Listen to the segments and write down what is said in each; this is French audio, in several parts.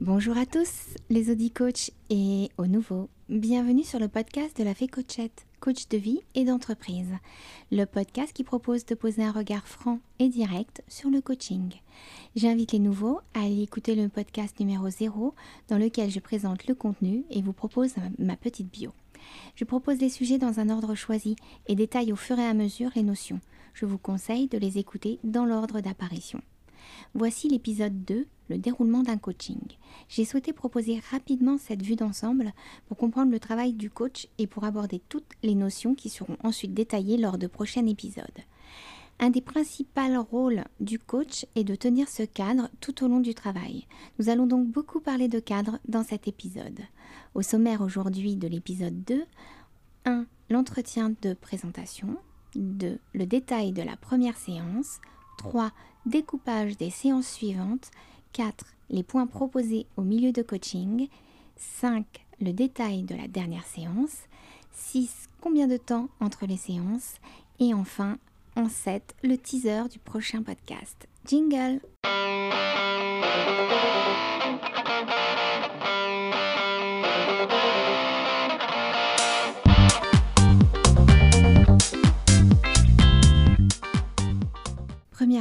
Bonjour à tous les Audi Coach et aux nouveaux. Bienvenue sur le podcast de la Fée Coachette, coach de vie et d'entreprise. Le podcast qui propose de poser un regard franc et direct sur le coaching. J'invite les nouveaux à aller écouter le podcast numéro 0 dans lequel je présente le contenu et vous propose ma petite bio. Je propose les sujets dans un ordre choisi et détaille au fur et à mesure les notions. Je vous conseille de les écouter dans l'ordre d'apparition. Voici l'épisode 2, le déroulement d'un coaching. J'ai souhaité proposer rapidement cette vue d'ensemble pour comprendre le travail du coach et pour aborder toutes les notions qui seront ensuite détaillées lors de prochains épisodes. Un des principaux rôles du coach est de tenir ce cadre tout au long du travail. Nous allons donc beaucoup parler de cadre dans cet épisode. Au sommaire aujourd'hui de l'épisode 2, 1. L'entretien de présentation. 2. Le détail de la première séance. 3. Découpage des séances suivantes. 4. Les points proposés au milieu de coaching. 5. Le détail de la dernière séance. 6. Combien de temps entre les séances. Et enfin, en 7, le teaser du prochain podcast. Jingle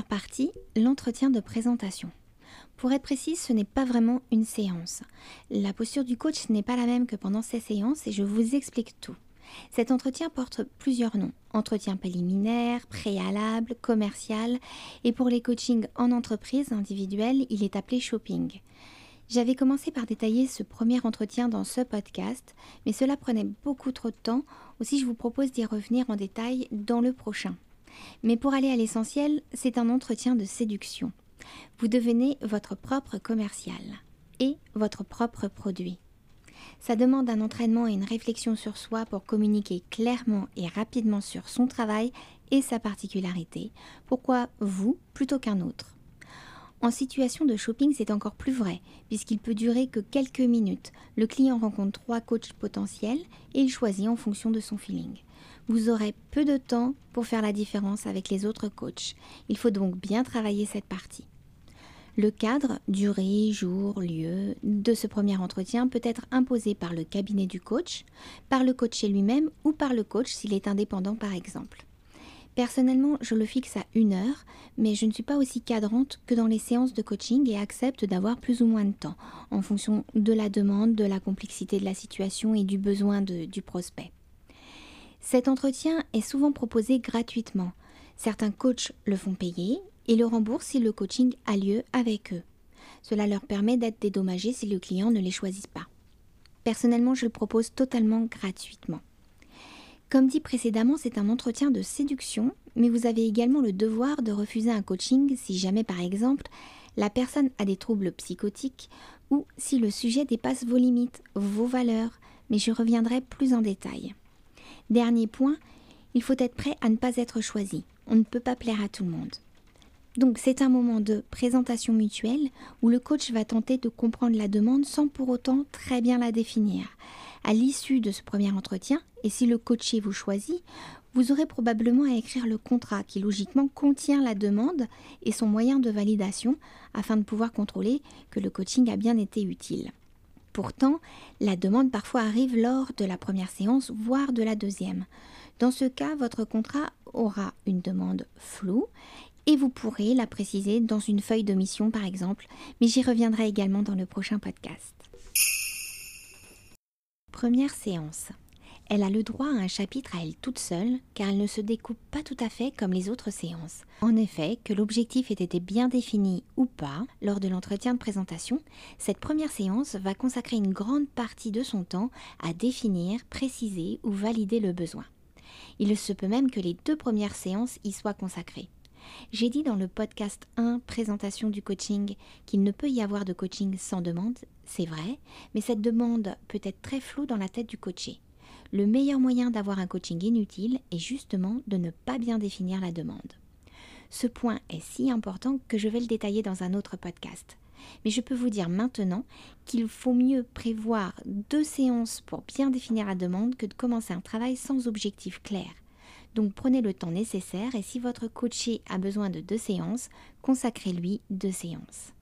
Première partie, l'entretien de présentation. Pour être précise, ce n'est pas vraiment une séance. La posture du coach n'est pas la même que pendant ces séances et je vous explique tout. Cet entretien porte plusieurs noms. Entretien préliminaire, préalable, commercial et pour les coachings en entreprise individuelle, il est appelé shopping. J'avais commencé par détailler ce premier entretien dans ce podcast, mais cela prenait beaucoup trop de temps, aussi je vous propose d'y revenir en détail dans le prochain. Mais pour aller à l'essentiel, c'est un entretien de séduction. Vous devenez votre propre commercial et votre propre produit. Ça demande un entraînement et une réflexion sur soi pour communiquer clairement et rapidement sur son travail et sa particularité. Pourquoi vous plutôt qu'un autre? En situation de shopping, c'est encore plus vrai, puisqu'il peut durer que quelques minutes. Le client rencontre trois coachs potentiels et il choisit en fonction de son feeling. Vous aurez peu de temps pour faire la différence avec les autres coachs. Il faut donc bien travailler cette partie. Le cadre, durée, jour, lieu de ce premier entretien peut être imposé par le cabinet du coach, par le coaché lui-même ou par le coach s'il est indépendant par exemple. Personnellement, je le fixe à une heure, mais je ne suis pas aussi cadrante que dans les séances de coaching et accepte d'avoir plus ou moins de temps, en fonction de la demande, de la complexité de la situation et du besoin du prospect. Cet entretien est souvent proposé gratuitement. Certains coachs le font payer et le remboursent si le coaching a lieu avec eux. Cela leur permet d'être dédommagés si le client ne les choisit pas. Personnellement, je le propose totalement gratuitement. Comme dit précédemment, c'est un entretien de séduction, mais vous avez également le devoir de refuser un coaching si jamais, par exemple, la personne a des troubles psychotiques ou si le sujet dépasse vos limites, vos valeurs, mais je reviendrai plus en détail. Dernier point, il faut être prêt à ne pas être choisi. On ne peut pas plaire à tout le monde. Donc c'est un moment de présentation mutuelle où le coach va tenter de comprendre la demande sans pour autant très bien la définir. À l'issue de ce premier entretien, et si le coaché vous choisit, vous aurez probablement à écrire le contrat qui logiquement contient la demande et son moyen de validation afin de pouvoir contrôler que le coaching a bien été utile. Pourtant, la demande parfois arrive lors de la première séance, voire de la deuxième. Dans ce cas, votre contrat aura une demande floue et vous pourrez la préciser dans une feuille de mission par exemple, mais j'y reviendrai également dans le prochain podcast. Première séance. Elle a le droit à un chapitre à elle toute seule, car elle ne se découpe pas tout à fait comme les autres séances. En effet, que l'objectif ait été bien défini ou pas lors de l'entretien de présentation, cette première séance va consacrer une grande partie de son temps à définir, préciser ou valider le besoin. Il se peut même que les deux premières séances y soient consacrées. J'ai dit dans le podcast 1 Présentation du coaching qu'il ne peut y avoir de coaching sans demande, c'est vrai, mais cette demande peut être très floue dans la tête du coaché le meilleur moyen d'avoir un coaching inutile est justement de ne pas bien définir la demande. Ce point est si important que je vais le détailler dans un autre podcast. Mais je peux vous dire maintenant qu'il faut mieux prévoir deux séances pour bien définir la demande que de commencer un travail sans objectif clair. Donc prenez le temps nécessaire et si votre coaché a besoin de deux séances, consacrez-lui deux séances.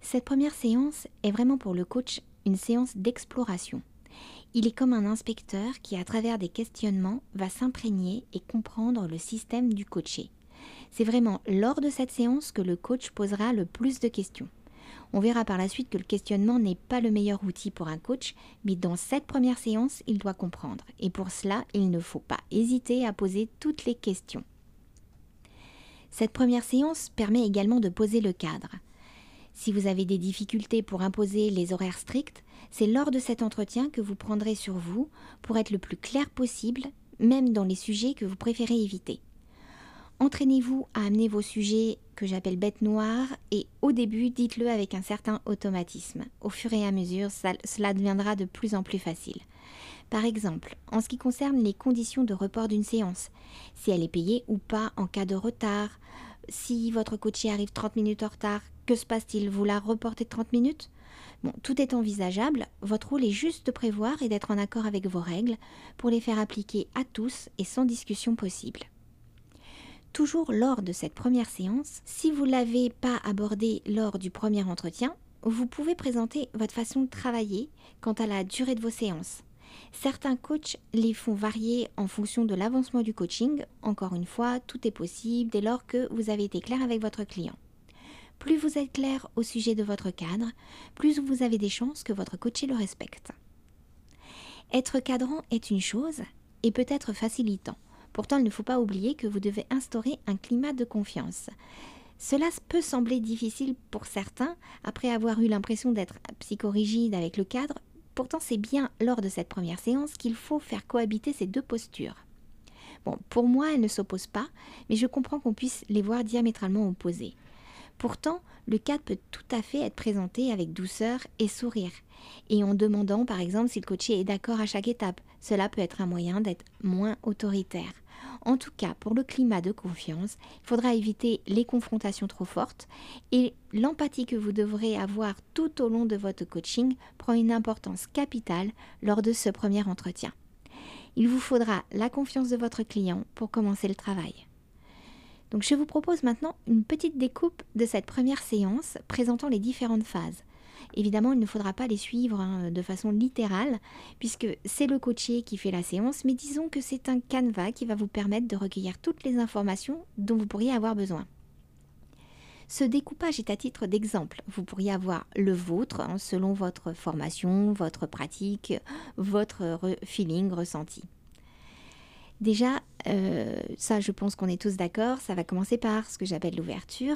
Cette première séance est vraiment pour le coach une séance d'exploration. Il est comme un inspecteur qui, à travers des questionnements, va s'imprégner et comprendre le système du coaché. C'est vraiment lors de cette séance que le coach posera le plus de questions. On verra par la suite que le questionnement n'est pas le meilleur outil pour un coach, mais dans cette première séance, il doit comprendre. Et pour cela, il ne faut pas hésiter à poser toutes les questions. Cette première séance permet également de poser le cadre. Si vous avez des difficultés pour imposer les horaires stricts, c'est lors de cet entretien que vous prendrez sur vous pour être le plus clair possible, même dans les sujets que vous préférez éviter. Entraînez-vous à amener vos sujets que j'appelle bêtes noires et au début, dites-le avec un certain automatisme. Au fur et à mesure, cela deviendra de plus en plus facile. Par exemple, en ce qui concerne les conditions de report d'une séance, si elle est payée ou pas en cas de retard, si votre coaché arrive 30 minutes en retard, que se passe-t-il? Vous la reportez de 30 minutes? Tout est envisageable, votre rôle est juste de prévoir et d'être en accord avec vos règles pour les faire appliquer à tous et sans discussion possible. Toujours lors de cette première séance, si vous ne l'avez pas abordé lors du premier entretien, vous pouvez présenter votre façon de travailler quant à la durée de vos séances. Certains coachs les font varier en fonction de l'avancement du coaching. Encore une fois, tout est possible dès lors que vous avez été clair avec votre client. Plus vous êtes clair au sujet de votre cadre, plus vous avez des chances que votre coaché le respecte. Être cadrant est une chose et peut être facilitant. Pourtant, il ne faut pas oublier que vous devez instaurer un climat de confiance. Cela peut sembler difficile pour certains après avoir eu l'impression d'être psychorigide avec le cadre, pourtant c'est bien lors de cette première séance qu'il faut faire cohabiter ces deux postures. Bon, pour moi, elles ne s'opposent pas, mais je comprends qu'on puisse les voir diamétralement opposées. Pourtant, le cadre peut tout à fait être présenté avec douceur et sourire, et en demandant par exemple si le coaché est d'accord à chaque étape. Cela peut être un moyen d'être moins autoritaire. En tout cas, pour le climat de confiance, il faudra éviter les confrontations trop fortes et l'empathie que vous devrez avoir tout au long de votre coaching prend une importance capitale lors de ce premier entretien. Il vous faudra la confiance de votre client pour commencer le travail. Donc je vous propose maintenant une petite découpe de cette première séance présentant les différentes phases. Évidemment, il ne faudra pas les suivre hein, de façon littérale, puisque c'est le coaché qui fait la séance, mais disons que c'est un canevas qui va vous permettre de recueillir toutes les informations dont vous pourriez avoir besoin. Ce découpage est à titre d'exemple. Vous pourriez avoir le vôtre hein, selon votre formation, votre pratique, votre feeling ressenti. Déjà, euh, ça je pense qu'on est tous d'accord, ça va commencer par ce que j'appelle l'ouverture.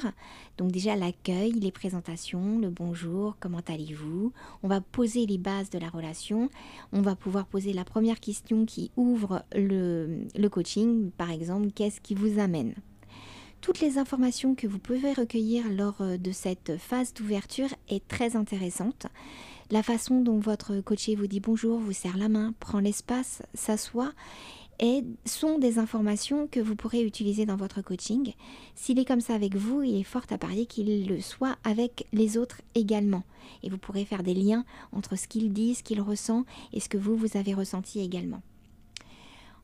Donc déjà l'accueil, les présentations, le bonjour, comment allez-vous? On va poser les bases de la relation. On va pouvoir poser la première question qui ouvre le, coaching, par exemple, qu'est-ce qui vous amène? Toutes les informations que vous pouvez recueillir lors euh, de cette phase d'ouverture est très intéressante. La façon dont votre coaché vous dit bonjour, vous serre la main, prend l'espace, s'assoit sont des informations que vous pourrez utiliser dans votre coaching. S'il est comme ça avec vous, il est fort à parier qu'il le soit avec les autres également. Et vous pourrez faire des liens entre ce qu'il dit, ce qu'il ressent et ce que vous, vous avez ressenti également.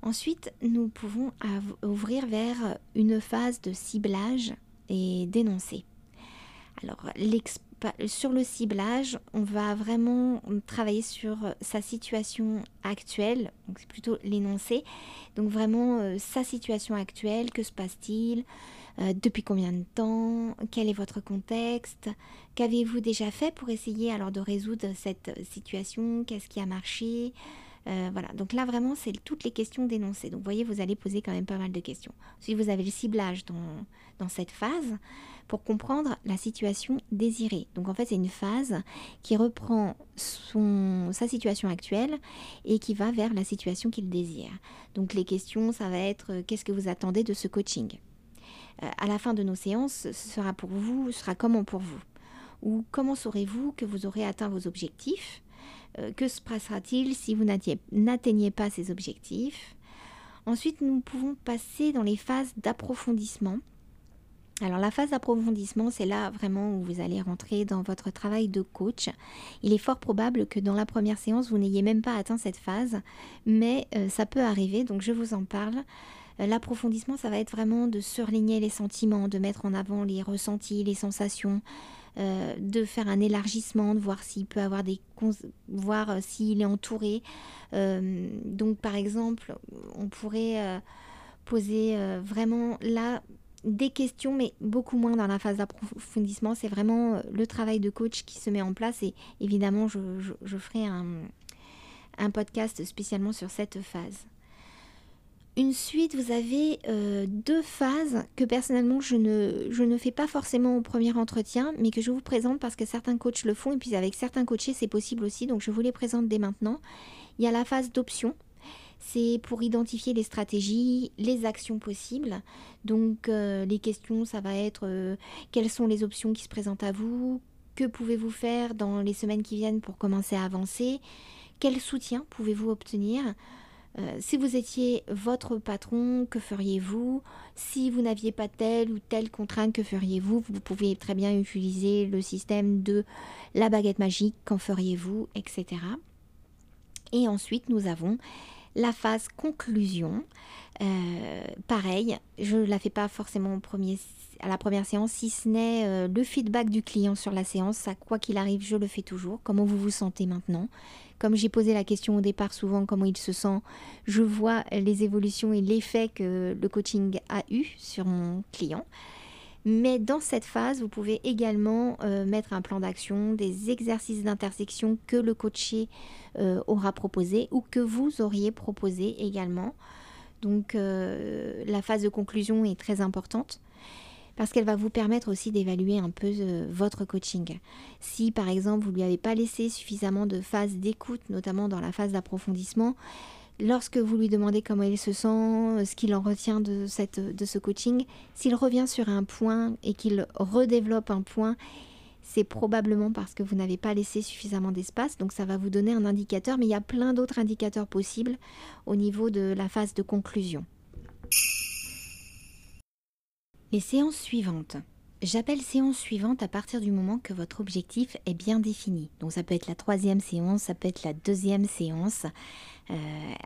Ensuite, nous pouvons ouvrir vers une phase de ciblage et d'énoncé. Alors, sur le ciblage, on va vraiment travailler sur sa situation actuelle, donc c'est plutôt l'énoncé. Donc vraiment euh, sa situation actuelle, que se passe-t-il, euh, depuis combien de temps, quel est votre contexte, qu'avez-vous déjà fait pour essayer alors de résoudre cette situation, qu'est-ce qui a marché, euh, voilà, donc là vraiment c'est toutes les questions d'énoncé. Donc vous voyez, vous allez poser quand même pas mal de questions. Si vous avez le ciblage dans, dans cette phase, pour comprendre la situation désirée. Donc en fait, c'est une phase qui reprend son, sa situation actuelle et qui va vers la situation qu'il désire. Donc les questions, ça va être euh, qu'est-ce que vous attendez de ce coaching? Euh, À la fin de nos séances, ce sera pour vous, ce sera comment pour vous? Ou comment saurez-vous que vous aurez atteint vos objectifs? Euh, Que se passera-t-il si vous n'atteignez pas ces objectifs? Ensuite, nous pouvons passer dans les phases d'approfondissement alors la phase d'approfondissement, c'est là vraiment où vous allez rentrer dans votre travail de coach. Il est fort probable que dans la première séance, vous n'ayez même pas atteint cette phase, mais euh, ça peut arriver, donc je vous en parle. Euh, l'approfondissement, ça va être vraiment de surligner les sentiments, de mettre en avant les ressentis, les sensations, de faire un élargissement, de voir s'il peut avoir des voir s'il est entouré. donc par exemple, on pourrait poser vraiment là des questions, mais beaucoup moins dans la phase d'approfondissement. C'est vraiment le travail de coach qui se met en place et évidemment, je, ferai un, un podcast spécialement sur cette phase. Une suite, vous avez euh, deux phases que personnellement je ne, fais pas forcément au premier entretien, mais que je vous présente parce que certains coachs le font. Et puis avec certains coachés c'est possible aussi, donc je vous les présente dès maintenant. Il y a la phase d'option, c'est pour identifier les stratégies, les actions possibles. Donc euh, les questions, ça va être euh, quelles sont les options qui se présentent à vous, que pouvez-vous faire dans les semaines qui viennent pour commencer à avancer, quel soutien pouvez-vous obtenir? Euh, si vous étiez votre patron, que feriez-vous? Si vous n'aviez pas telle ou telle contrainte, que feriez-vous? Vous pouvez très bien utiliser le système de la baguette magique, qu'en feriez-vous Etc. Et ensuite, nous avons la phase conclusion. Euh, pareil, je ne la fais pas forcément au premier, à la première séance, si ce n'est euh, le feedback du client sur la séance. Ça, quoi qu'il arrive, je le fais toujours. Comment vous vous sentez maintenant? Comme j'ai posé la question au départ souvent comment il se sent, je vois les évolutions et l'effet que le coaching a eu sur mon client. Mais dans cette phase, vous pouvez également euh, mettre un plan d'action, des exercices d'intersection que le coaché euh, aura proposé ou que vous auriez proposé également. Donc euh, la phase de conclusion est très importante parce qu'elle va vous permettre aussi d'évaluer un peu euh, votre coaching. Si par exemple vous ne lui avez pas laissé suffisamment de phase d'écoute, notamment dans la phase d'approfondissement, lorsque vous lui demandez comment il se sent, euh, ce qu'il en retient de, cette, de ce coaching, s'il revient sur un point et qu'il redéveloppe un point, c'est probablement parce que vous n'avez pas laissé suffisamment d'espace. Donc ça va vous donner un indicateur, mais il y a plein d'autres indicateurs possibles au niveau de la phase de conclusion. Les séances suivantes. J'appelle séance suivante à partir du moment que votre objectif est bien défini. Donc ça peut être la troisième séance, ça peut être la deuxième séance. Euh,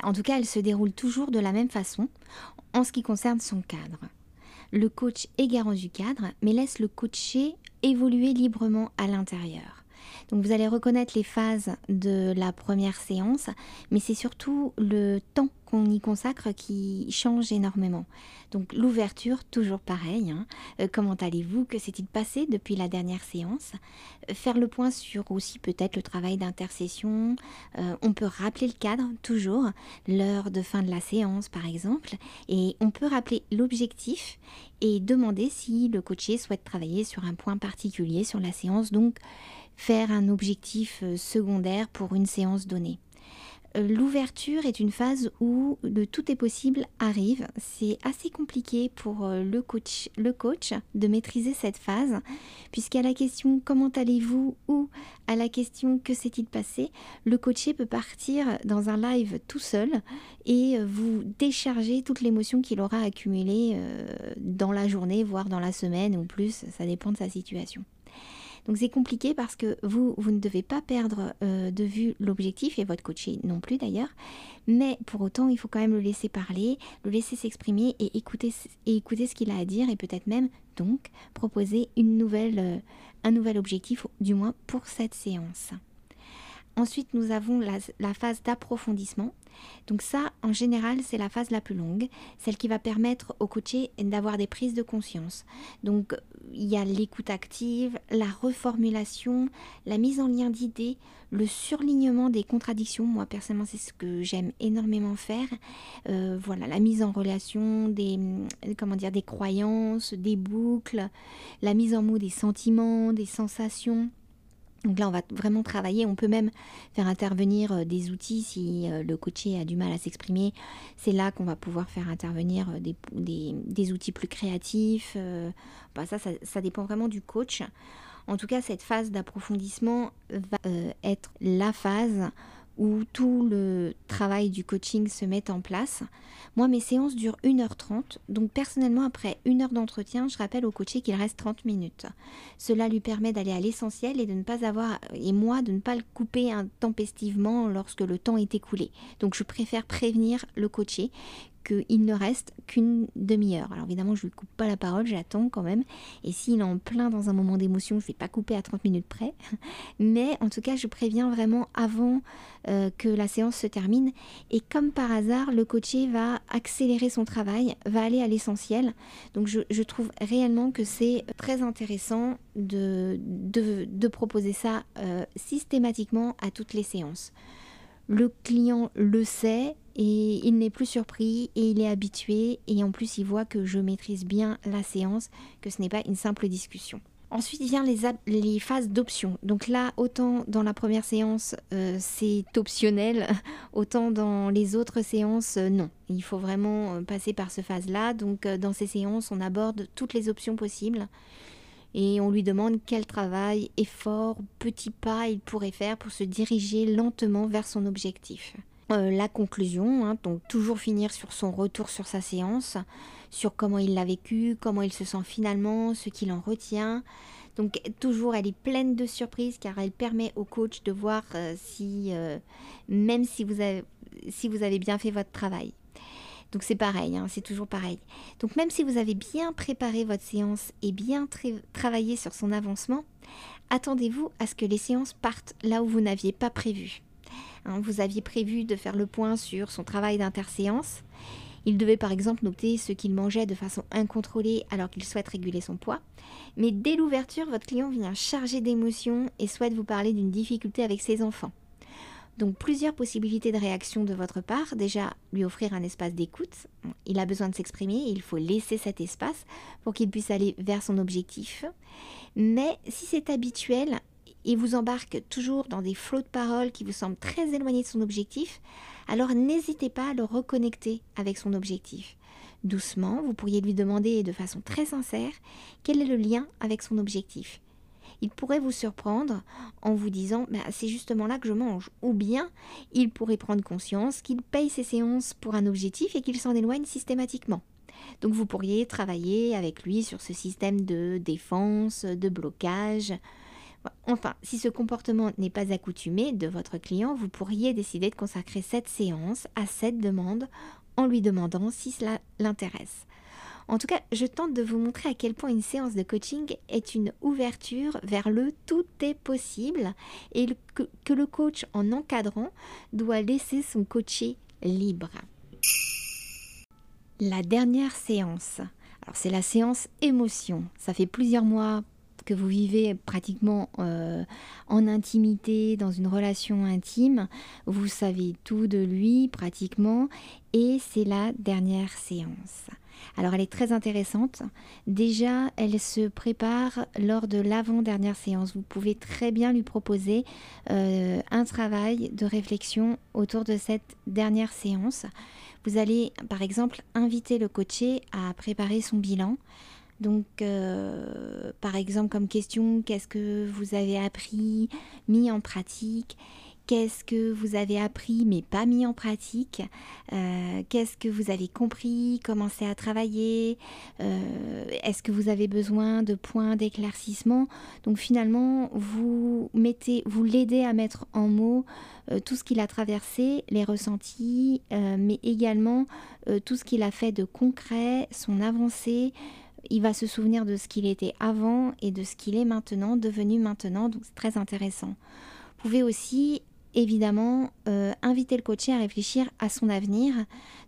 en tout cas, elle se déroule toujours de la même façon en ce qui concerne son cadre. Le coach est garant du cadre, mais laisse le coaché évoluer librement à l'intérieur. Donc vous allez reconnaître les phases de la première séance, mais c'est surtout le temps qu'on y consacre qui change énormément. Donc l'ouverture, toujours pareil. Hein. Euh, comment allez-vous? Que s'est-il passé depuis la dernière séance? Euh, Faire le point sur aussi peut-être le travail d'intercession. Euh, on peut rappeler le cadre, toujours, l'heure de fin de la séance par exemple. Et on peut rappeler l'objectif et demander si le coaché souhaite travailler sur un point particulier sur la séance. Donc faire un objectif secondaire pour une séance donnée. Euh, l'ouverture est une phase où le tout est possible arrive. C'est assez compliqué pour euh, le coach, le coach de maîtriser cette phase, puisqu'à la question comment allez-vous? ou à la question que s'est-il passé, le coaché peut partir dans un live tout seul et euh, vous décharger toute l'émotion qu'il aura accumulée dans la journée, voire dans la semaine ou plus, ça dépend de sa situation. Donc c'est compliqué parce que vous, ne devez pas perdre euh, de vue l'objectif et votre coaché non plus d'ailleurs. Mais pour autant, il faut quand même le laisser parler, le laisser s'exprimer et écouter, ce qu'il a à dire et peut-être même donc proposer euh, un nouvel objectif, du moins pour cette séance. Ensuite, nous avons la, phase d'approfondissement. Donc ça, en général, c'est la phase la plus longue, celle qui va permettre au coaché d'avoir des prises de conscience. Donc il y a l'écoute active, la reformulation, la mise en lien d'idées, le surlignement des contradictions. Moi, personnellement, c'est ce que j'aime énormément faire. Euh, voilà, la mise en relation des, comment dire, des croyances, des boucles, la mise en mots des sentiments, des sensations. Donc là, on va vraiment travailler. On peut même faire intervenir euh, des outils si euh, le coaché a du mal à s'exprimer. C'est là qu'on va pouvoir faire intervenir euh, des, outils plus créatifs. Bah, ça, ça, dépend vraiment du coach. En tout cas, cette phase d'approfondissement va être la phase où tout le travail du coaching se met en place. Moi, mes séances durent 1h30, donc personnellement, après une heure d'entretien, je rappelle au coaché qu'il reste 30 minutes. Cela lui permet d'aller à l'essentiel et de ne pas avoir, et moi, de ne pas le couper intempestivement lorsque le temps est écoulé. Donc, je préfère prévenir le coaché qu'il ne reste qu'une demi-heure. Alors évidemment, je ne lui coupe pas la parole, j'attends quand même. Et s'il est en plein dans un moment d'émotion, je ne vais pas couper à 30 minutes près. Mais en tout cas, je préviens vraiment avant euh, que la séance se termine. Et comme par hasard, le coaché va accélérer son travail, va aller à l'essentiel. Donc je, trouve réellement que c'est très intéressant de, de, proposer ça euh, systématiquement à toutes les séances. Le client le sait et il n'est plus surpris et il est habitué et en plus il voit que je maîtrise bien la séance, que ce n'est pas une simple discussion. Ensuite vient les, les phases d'option. Donc là, autant dans la première séance, euh, c'est optionnel, autant dans les autres séances, euh, non. Il faut vraiment euh, passer par ce phase-là. Donc dans ces séances, on aborde toutes les options possibles et on lui demande quel travail, effort, petit pas il pourrait faire pour se diriger lentement vers son objectif. Euh, la conclusion, hein, donc toujours finir sur son retour sur sa séance, sur comment il l'a vécu, comment il se sent finalement, ce qu'il en retient. Donc toujours, elle est pleine de surprises car elle permet au coach de voir euh, si, euh, même si vous, avez, bien fait votre travail. Donc c'est pareil, hein, c'est toujours pareil. Donc même si vous avez bien préparé votre séance et bien travaillé sur son avancement, attendez-vous à ce que les séances partent là où vous n'aviez pas prévu. Hein, vous aviez prévu de faire le point sur son travail d'interséance. Il devait par exemple noter ce qu'il mangeait de façon incontrôlée alors qu'il souhaite réguler son poids. Mais dès l'ouverture, votre client vient chargé d'émotions et souhaite vous parler d'une difficulté avec ses enfants. Donc plusieurs possibilités de réaction de votre part. Déjà, lui offrir un espace d'écoute. Il a besoin de s'exprimer, il faut laisser cet espace pour qu'il puisse aller vers son objectif. Mais si c'est habituel et vous embarque toujours dans des flots de paroles qui vous semblent très éloignés de son objectif, alors n'hésitez pas à le reconnecter avec son objectif. Doucement, vous pourriez lui demander de façon très sincère quel est le lien avec son objectif? Il pourrait vous surprendre en vous disant bah, c'est justement là que je mange. Ou bien il pourrait prendre conscience qu'il paye ses séances pour un objectif et qu'il s'en éloigne systématiquement. Donc vous pourriez travailler avec lui sur ce système de défense, de blocage. Enfin, si ce comportement n'est pas accoutumé de votre client, vous pourriez décider de consacrer cette séance à cette demande en lui demandant si cela l'intéresse. En tout cas, je tente de vous montrer à quel point une séance de coaching est une ouverture vers le tout est possible et que, le coach, en encadrant, doit laisser son coaché libre. La dernière séance. Alors c'est la séance émotion. Ça fait plusieurs mois que vous vivez pratiquement euh, en intimité, dans une relation intime. Vous savez tout de lui pratiquement et c'est la dernière séance. Alors elle est très intéressante. Déjà, elle se prépare lors de l'avant-dernière séance. Vous pouvez très bien lui proposer euh, un travail de réflexion autour de cette dernière séance. Vous allez par exemple inviter le coaché à préparer son bilan. Donc, euh, par exemple, comme question, qu'est-ce que vous avez appris, mis en pratique? Qu'est-ce que vous avez appris mais pas mis en pratique? Euh, Qu'est-ce que vous avez compris? Commencé à travailler? Euh, Est-ce que vous avez besoin de points d'éclaircissement? Donc finalement, vous mettez, vous l'aidez à mettre en mots tout ce qu'il a traversé, les ressentis, mais également tout ce qu'il a fait de concret, son avancée. Il va se souvenir de ce qu'il était avant et de ce qu'il est maintenant, devenu maintenant. Donc c'est très intéressant. Vous pouvez aussi évidemment, euh, inviter le coaché à réfléchir à son avenir.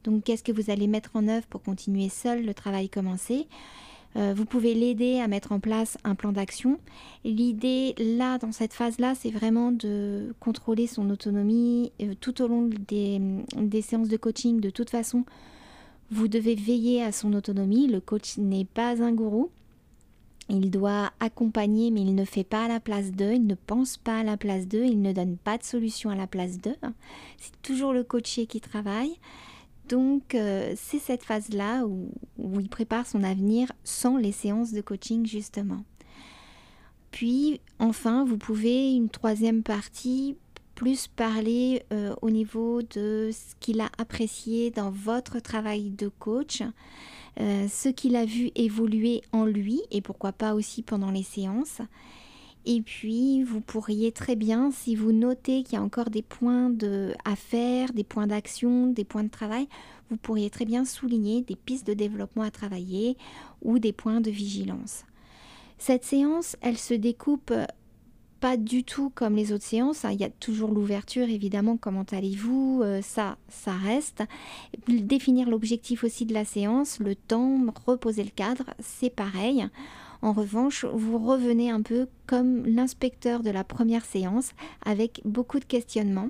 Donc, qu'est-ce que vous allez mettre en œuvre pour continuer seul le travail commencé? Euh, vous pouvez l'aider à mettre en place un plan d'action. L'idée là, dans cette phase-là, c'est vraiment de contrôler son autonomie euh, tout au long des, des, séances de coaching. De toute façon, vous devez veiller à son autonomie. Le coach n'est pas un gourou. Il doit accompagner, mais il ne fait pas à la place d'eux, il ne pense pas à la place d'eux, il ne donne pas de solution à la place d'eux. C'est toujours le coaché qui travaille. Donc euh, c'est cette phase-là où, il prépare son avenir sans les séances de coaching justement. Puis enfin, vous pouvez une troisième partie plus parler euh, au niveau de ce qu'il a apprécié dans votre travail de coach. Euh, ce qu'il a vu évoluer en lui et pourquoi pas aussi pendant les séances. Et puis, vous pourriez très bien, si vous notez qu'il y a encore des points à faire, des points d'action, des points de travail, vous pourriez très bien souligner des pistes de développement à travailler ou des points de vigilance. Cette séance, elle se découpe pas du tout comme les autres séances. Hein. Il y a toujours l'ouverture, évidemment, comment allez-vous, euh, ça, ça reste. Définir l'objectif aussi de la séance, le temps, reposer le cadre, c'est pareil. En revanche, vous revenez un peu comme l'inspecteur de la première séance avec beaucoup de questionnements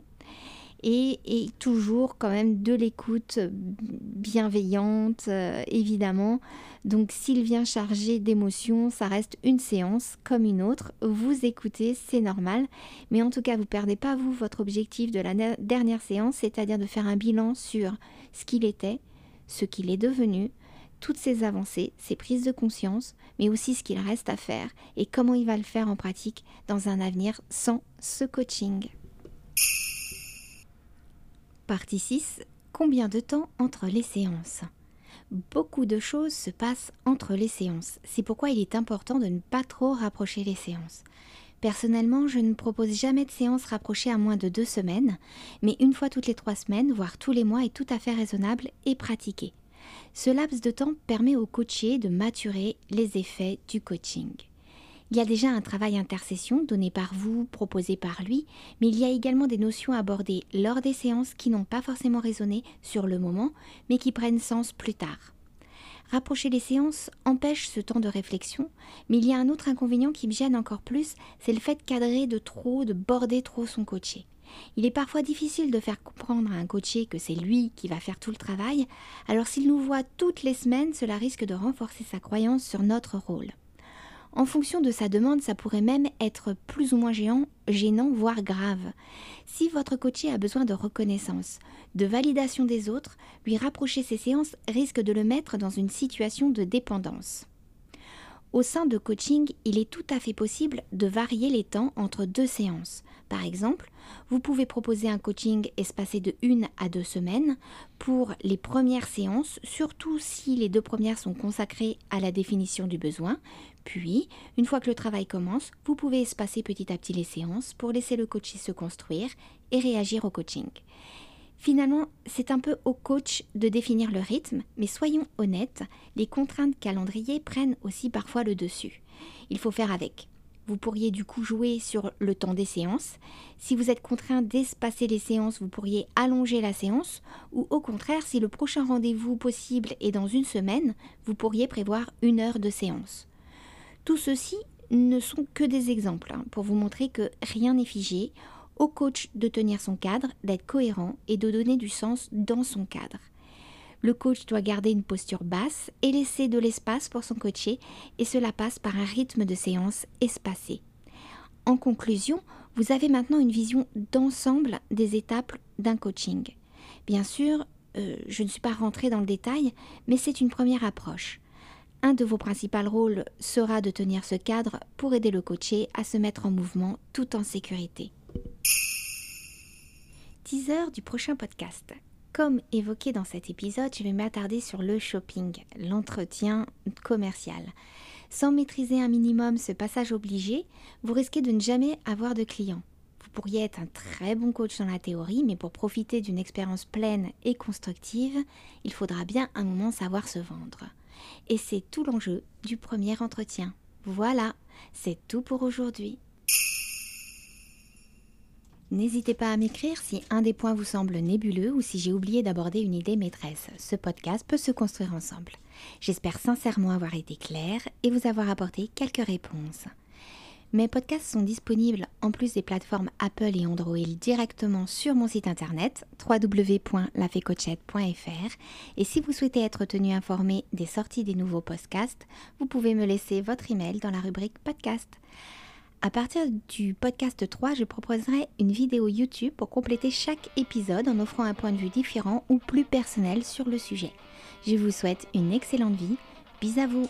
et, toujours quand même de l'écoute bienveillante, euh, évidemment. Donc s'il vient chargé d'émotions, ça reste une séance comme une autre. Vous écoutez, c'est normal. Mais en tout cas, vous perdez pas, vous, votre objectif de la dernière séance, c'est-à-dire de faire un bilan sur ce qu'il était, ce qu'il est devenu, toutes ses avancées, ses prises de conscience, mais aussi ce qu'il reste à faire et comment il va le faire en pratique dans un avenir sans ce coaching. Partie 6. Combien de temps entre les séances? Beaucoup de choses se passent entre les séances. C'est pourquoi il est important de ne pas trop rapprocher les séances. Personnellement, je ne propose jamais de séances rapprochées à moins de deux semaines, mais une fois toutes les trois semaines, voire tous les mois, est tout à fait raisonnable et pratiqué. Ce laps de temps permet au coaché de maturer les effets du coaching. Il y a déjà un travail intercession donné par vous, proposé par lui, mais il y a également des notions abordées lors des séances qui n'ont pas forcément résonné sur le moment, mais qui prennent sens plus tard. Rapprocher les séances empêche ce temps de réflexion, mais il y a un autre inconvénient qui me gêne encore plus, c'est le fait de cadrer de trop, de border trop son coaché. Il est parfois difficile de faire comprendre à un coaché que c'est lui qui va faire tout le travail, alors s'il nous voit toutes les semaines, cela risque de renforcer sa croyance sur notre rôle. En fonction de sa demande, ça pourrait même être plus ou moins géant, gênant, voire grave. Si votre coaché a besoin de reconnaissance, de validation des autres, lui rapprocher ses séances risque de le mettre dans une situation de dépendance. Au sein de coaching, il est tout à fait possible de varier les temps entre deux séances. Par exemple, vous pouvez proposer un coaching espacé de une à deux semaines pour les premières séances, surtout si les deux premières sont consacrées à la définition du besoin. Puis, une fois que le travail commence, vous pouvez espacer petit à petit les séances pour laisser le coaché se construire et réagir au coaching. Finalement, c'est un peu au coach de définir le rythme, mais soyons honnêtes, les contraintes calendrier prennent aussi parfois le dessus. Il faut faire avec. Vous pourriez du coup jouer sur le temps des séances. Si vous êtes contraint d'espacer les séances, vous pourriez allonger la séance. Ou au contraire, si le prochain rendez-vous possible est dans une semaine, vous pourriez prévoir une heure de séance. Tout ceci ne sont que des exemples hein, pour vous montrer que rien n'est figé au coach de tenir son cadre, d'être cohérent et de donner du sens dans son cadre. Le coach doit garder une posture basse et laisser de l'espace pour son coaché et cela passe par un rythme de séance espacé. En conclusion, vous avez maintenant une vision d'ensemble des étapes d'un coaching. Bien sûr, euh, je ne suis pas rentrée dans le détail, mais c'est une première approche. Un de vos principaux rôles sera de tenir ce cadre pour aider le coaché à se mettre en mouvement tout en sécurité teaser du prochain podcast. Comme évoqué dans cet épisode, je vais m'attarder sur le shopping, l'entretien commercial. Sans maîtriser un minimum ce passage obligé, vous risquez de ne jamais avoir de clients. Vous pourriez être un très bon coach dans la théorie, mais pour profiter d'une expérience pleine et constructive, il faudra bien un moment savoir se vendre. Et c'est tout l'enjeu du premier entretien. Voilà, c'est tout pour aujourd'hui. N'hésitez pas à m'écrire si un des points vous semble nébuleux ou si j'ai oublié d'aborder une idée maîtresse. Ce podcast peut se construire ensemble. J'espère sincèrement avoir été clair et vous avoir apporté quelques réponses. Mes podcasts sont disponibles en plus des plateformes Apple et Android directement sur mon site internet www.lafecochette.fr et si vous souhaitez être tenu informé des sorties des nouveaux podcasts, vous pouvez me laisser votre email dans la rubrique podcast. À partir du podcast 3, je proposerai une vidéo YouTube pour compléter chaque épisode en offrant un point de vue différent ou plus personnel sur le sujet. Je vous souhaite une excellente vie. Bis à vous